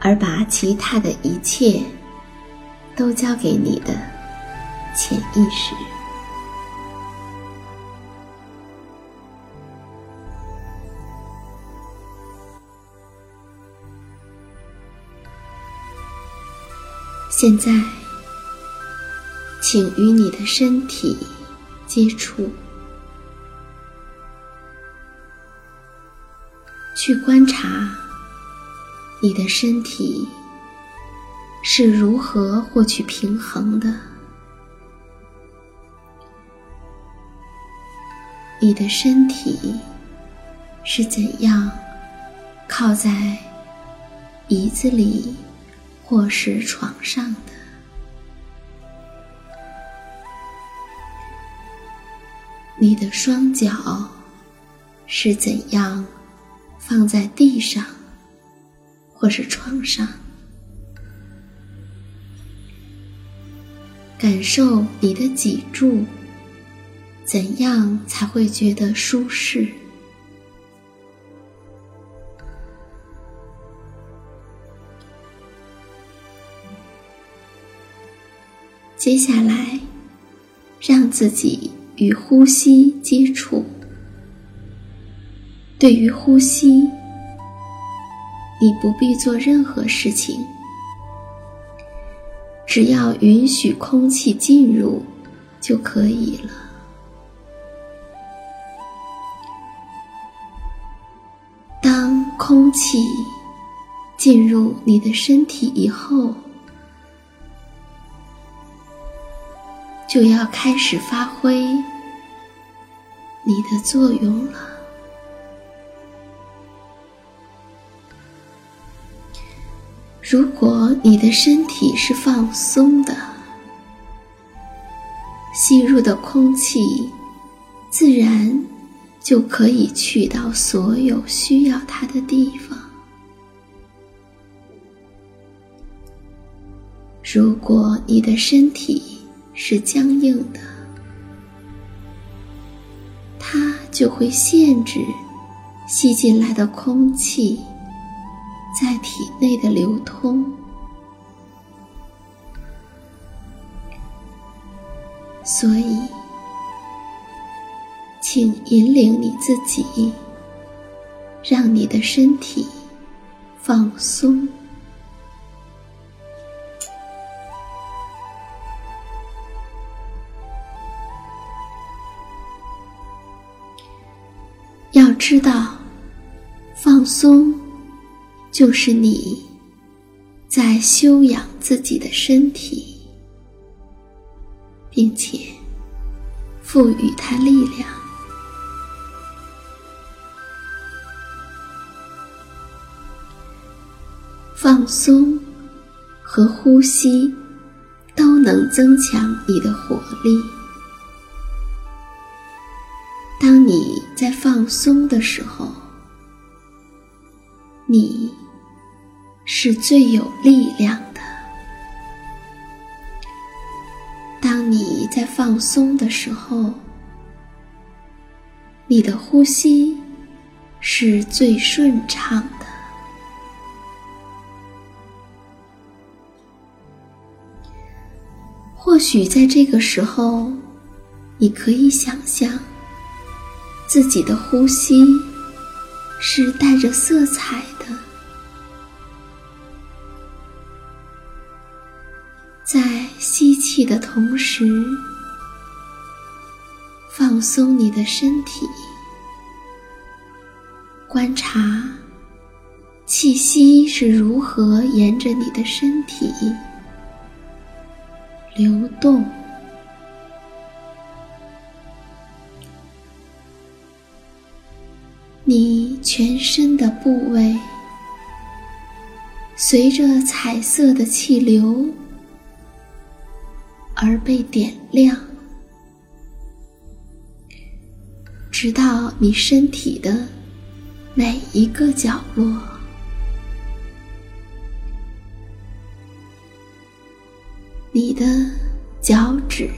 而把其他的一切都交给你的潜意识。现在，请与你的身体接触，去观察。你的身体是如何获取平衡的？你的身体是怎样靠在椅子里或是床上的？你的双脚是怎样放在地上？或是床上，感受你的脊柱，怎样才会觉得舒适？接下来，让自己与呼吸接触。对于呼吸。你不必做任何事情，只要允许空气进入就可以了。当空气进入你的身体以后，就要开始发挥你的作用了。如果你的身体是放松的，吸入的空气自然就可以去到所有需要它的地方。如果你的身体是僵硬的，它就会限制吸进来的空气。在体内的流通，所以，请引领你自己让你的身体放松。要知道，放松就是你在修养自己的身体，并且赋予它力量。放松和呼吸都能增强你的活力。当你在放松的时候，你是最有力量的。当你在放松的时候，你的呼吸是最顺畅的。或许在这个时候，你可以想象。自己的呼吸是带着色彩的，的同时，放松你的身体，观察气息是如何沿着你的身体流动。你全身的部位随着彩色的气流而被点亮，直到你身体的每一个角落。你的脚趾，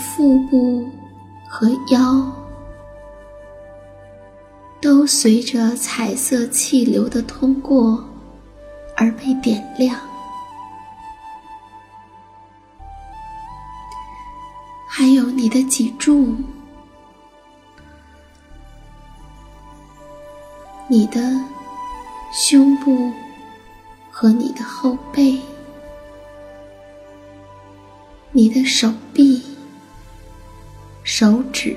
腹部和腰，都随着彩色气流的通过而被点亮，还有你的脊柱。你的胸部和你的后背，你的手臂、手指，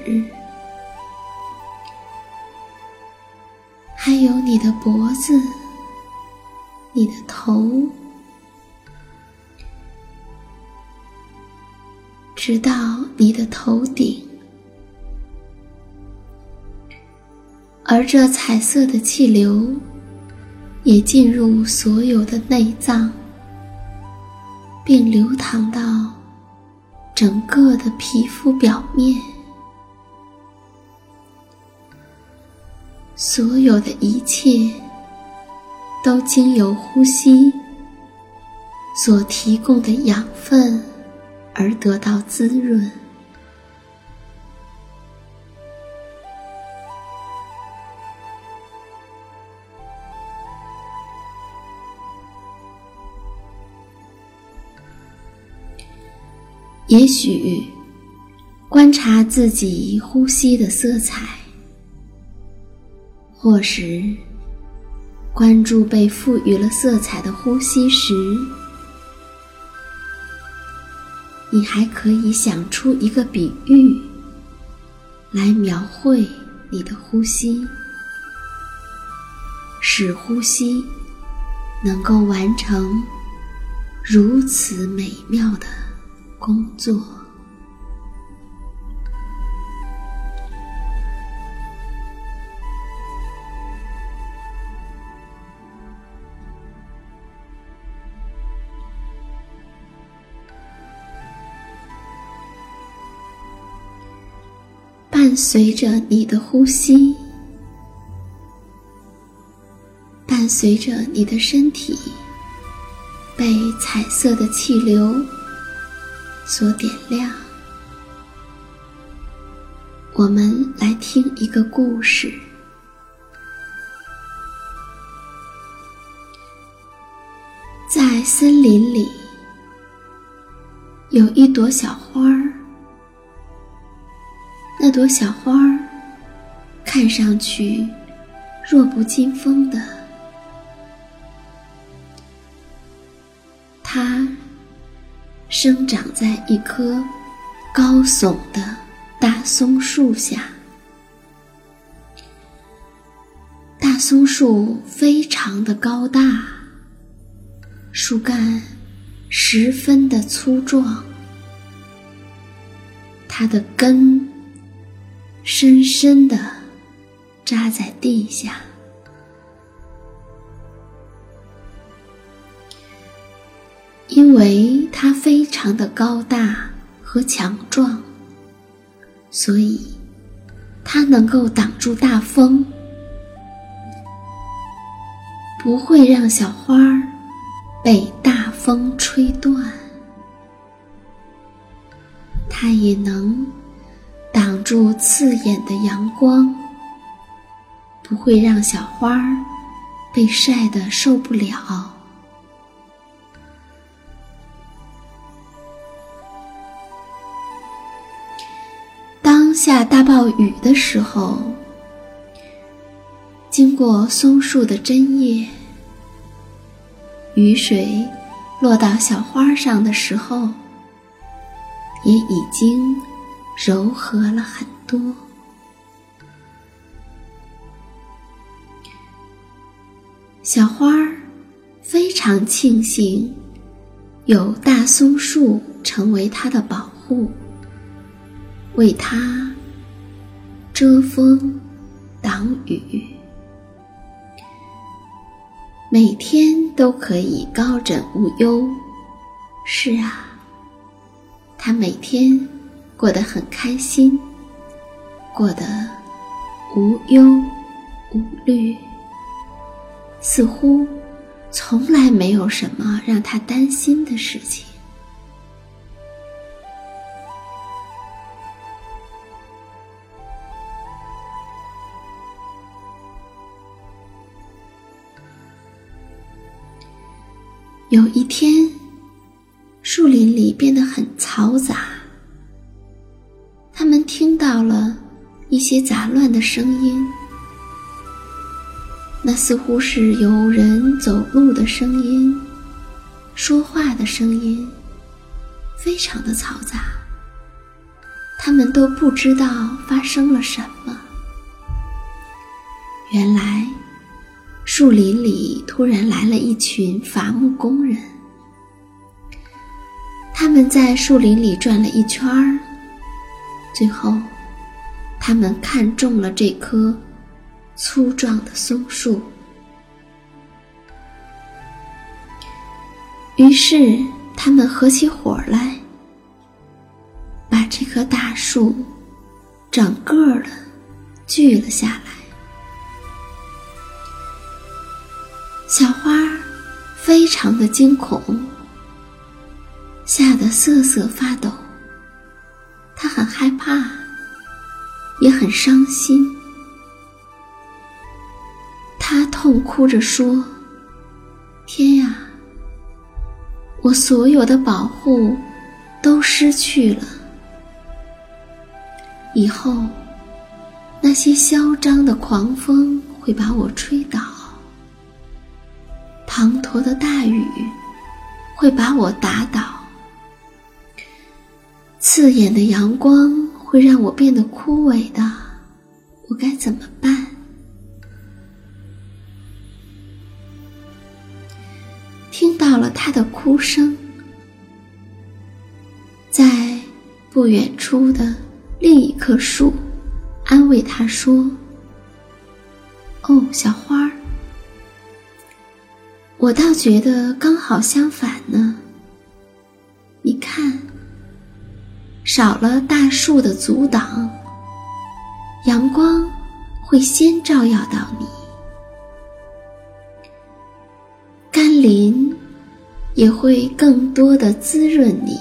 还有你的脖子、你的头，直到你的头顶。而这彩色的气流也进入所有的内脏，并流淌到整个的皮肤表面。所有的一切都经由呼吸所提供的养分而得到滋润。也许，观察自己呼吸的色彩，或是关注被赋予了色彩的呼吸时，你还可以想出一个比喻来描绘你的呼吸，使呼吸能够完成如此美妙的。工作，随着你的呼吸，伴随着你的身体被彩色的气流所点亮。我们来听一个故事。在森林里，有一朵小花儿。朵小花儿看上去弱不禁风的，它生长在一棵高耸的大松树下。大松树非常的高大，树干十分的粗壮，它的根深深的扎在地下，因为它非常的高大和强壮，所以它能够挡住大风。不会让小花儿被大风吹断，它也能挡住刺眼的阳光，不会让小花儿被晒得受不了。当下大暴雨的时候。经过松树的针叶，雨水落到小花上的时候，也已经柔和了很多。小花非常庆幸有大松树成为它的保护，为它遮风挡雨。每天都可以高枕无忧。是啊，它每天过得很开心，过得无忧无虑，似乎从来没有什么让他担心的事情。有一天，树林里变得很嘈杂。到了一些杂乱的声音，那似乎是有人走路的声音、说话的声音，非常的嘈杂。他们都不知道发生了什么。原来。树林里突然来了一群伐木工人，他们在树林里转了一圈儿，最后，他们看中了这棵粗壮的松树，于是他们合起伙来，把这棵大树整个的锯了下来。小花非常的惊恐，吓得瑟瑟发抖。她很害怕，也很伤心。他痛哭着说：“天呀，我所有的保护都失去了。以后，那些嚣张的狂风会把我吹倒。”滂沱的大雨会把我打倒，刺眼的阳光会让我变得枯萎的，我该怎么办？听到了他的哭声，在不远处的另一棵树安慰他说：“哦，小花儿。”我倒觉得刚好相反呢。你看，少了大树的阻挡，阳光会先照耀到你，甘霖也会更多的滋润你，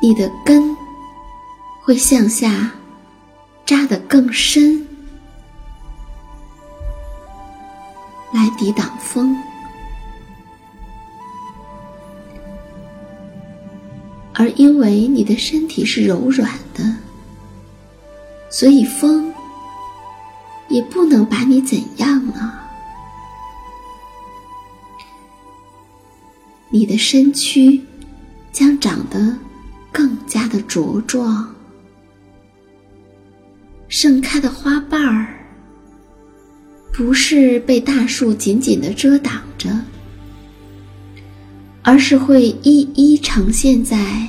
你的根会向下扎得更深。来抵挡风。而因为你的身体是柔软的，所以风也不能把你怎样啊。你的身躯将长得更加的茁壮，盛开的花瓣儿不是被大树紧紧的遮挡着。而是会一一呈现在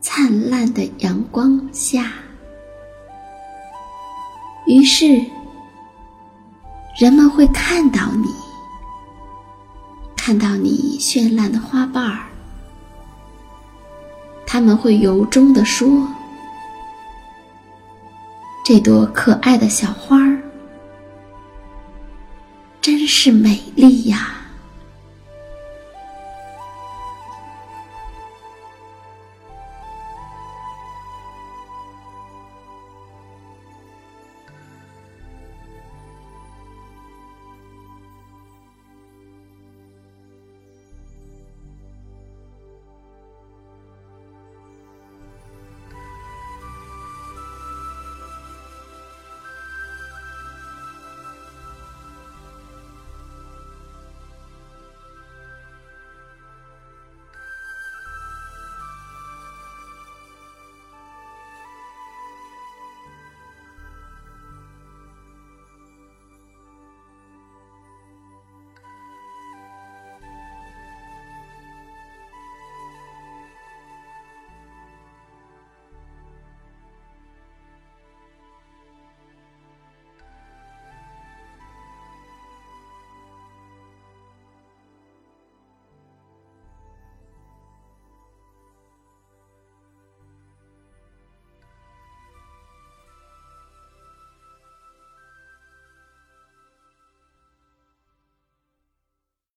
灿烂的阳光下，于是人们会看到你，看到你绚烂的花瓣儿，他们会由衷的说：“这朵可爱的小花儿真是美丽呀。”